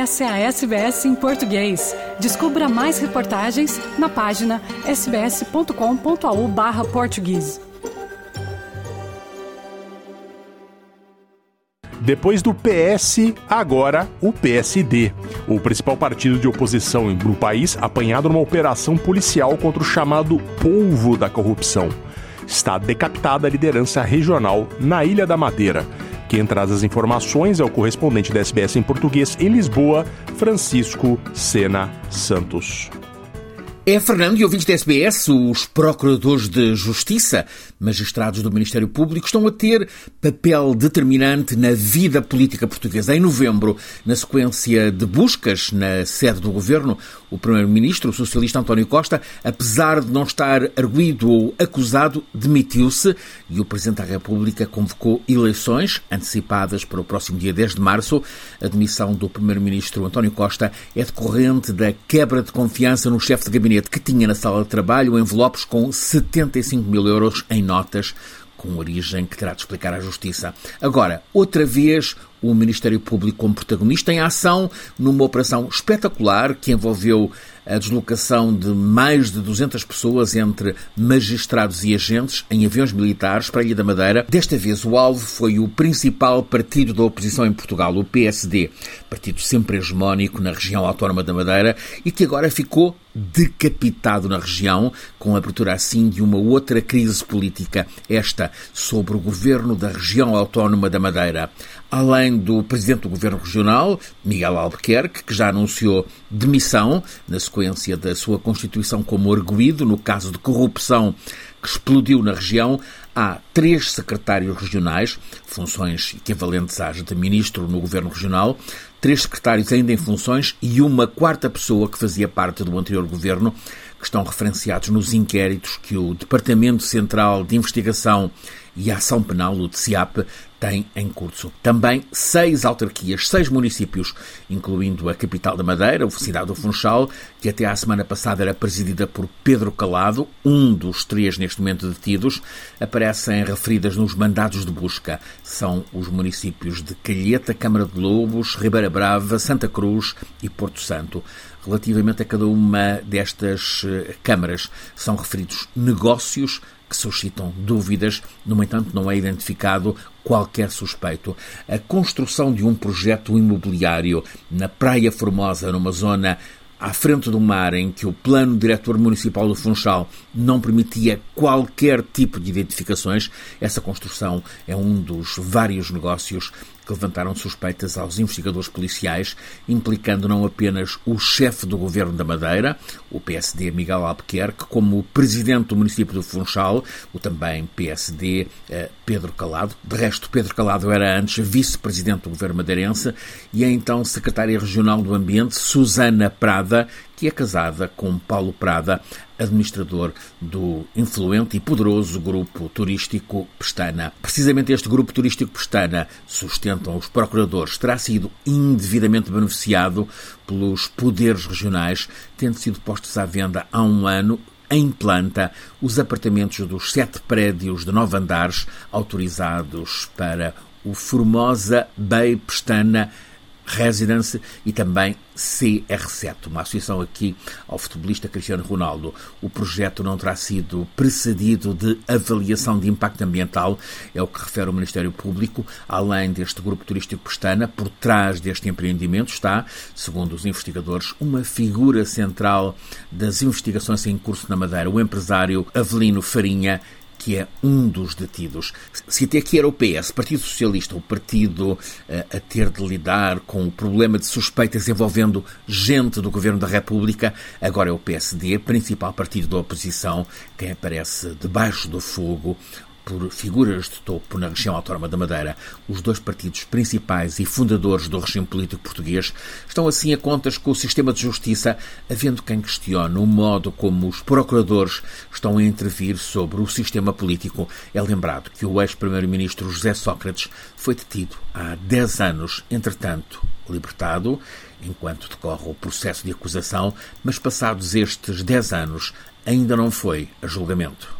Essa é a SBS em português. Descubra mais reportagens na página sbs.com.au/português. Depois do PS, agora o PSD. O principal partido de oposição no país, apanhado numa operação policial contra o chamado polvo da corrupção. Está decapitada a liderança regional na Ilha da Madeira. Quem traz as informações é o correspondente da SBS em português em Lisboa, Francisco Sena Santos. É, Fernando e ouvintes da SBS, os procuradores de justiça, magistrados do Ministério Público, estão a ter papel determinante na vida política portuguesa. Em novembro, na sequência de buscas na sede do governo, o primeiro-ministro, o socialista António Costa, apesar de não estar arguído ou acusado, demitiu-se e o Presidente da República convocou eleições antecipadas para o próximo dia 10 de março. A demissão do primeiro-ministro António Costa é decorrente da quebra de confiança no chefe de gabinete que tinha na sala de trabalho envelopes com 75 mil euros em notas com origem que terá de explicar à Justiça. Agora, outra vez, o Ministério Público como protagonista em ação numa operação espetacular que envolveu a deslocação de mais de 200 pessoas entre magistrados e agentes em aviões militares para a Ilha da Madeira. Desta vez, o alvo foi o principal partido da oposição em Portugal, o PSD, partido sempre hegemónico na região autónoma da Madeira e que agora ficou decapitado na região, com a abertura assim de uma outra crise política, esta sobre o governo da região autónoma da Madeira. Além do presidente do governo regional, Miguel Albuquerque, que já anunciou demissão na sequência da sua constituição como arguído no caso de corrupção que explodiu na região, há três secretários regionais, funções equivalentes às de ministro no governo regional, três secretários ainda em funções e uma quarta pessoa que fazia parte do anterior governo, que estão referenciados nos inquéritos que o Departamento Central de Investigação e Ação Penal, o DCIAP, tem em curso. Também seis autarquias, seis municípios, incluindo a capital da Madeira, a cidade do Funchal, que até à semana passada era presidida por Pedro Calado, um dos três neste momento detidos, aparecem referidas nos mandados de busca. São os municípios de Calheta, Câmara de Lobos, Ribeira Brava, Santa Cruz e Porto Santo. Relativamente a cada uma destas eh, câmaras, são referidos negócios que suscitam dúvidas, no entanto, não é identificado qualquer suspeito. A construção de um projeto imobiliário na Praia Formosa, numa zona à frente do mar, em que o plano diretor municipal do Funchal não permitia qualquer tipo de identificações, essa construção é um dos vários negócios levantaram suspeitas aos investigadores policiais, implicando não apenas o chefe do governo da Madeira, o PSD Miguel Albuquerque, como o presidente do município do Funchal, o também PSD eh, Pedro Calado. De resto, Pedro Calado era antes vice-presidente do governo madeirense e é então secretária regional do Ambiente, Susana Prada, que é casada com Paulo Prada, administrador do influente e poderoso grupo turístico Pestana. Precisamente este grupo turístico Pestana, sustentam os procuradores, terá sido indevidamente beneficiado pelos poderes regionais, tendo sido postos à venda há um ano em planta os apartamentos dos sete prédios de nove andares autorizados para o Formosa Bay Pestana Residence e também CR7, uma associação aqui ao futebolista Cristiano Ronaldo. O projeto não terá sido precedido de avaliação de impacto ambiental, é o que refere o Ministério Público. Além deste grupo turístico Pestana, por trás deste empreendimento está, segundo os investigadores, uma figura central das investigações em curso na Madeira, o empresário Avelino Farinha, que é um dos detidos. Se até aqui era o PS, Partido Socialista, o partido uh, a ter de lidar com o problema de suspeitas envolvendo gente do Governo da República, agora é o PSD, principal partido da oposição, quem aparece debaixo do fogo por figuras de topo na região autónoma da Madeira, os dois partidos principais e fundadores do regime político português estão assim a contas com o sistema de justiça, havendo quem questione o modo como os procuradores estão a intervir sobre o sistema político. É lembrado que o ex-primeiro-ministro José Sócrates foi detido há 10 anos, entretanto libertado, enquanto decorre o processo de acusação, mas passados estes 10 anos ainda não foi a julgamento.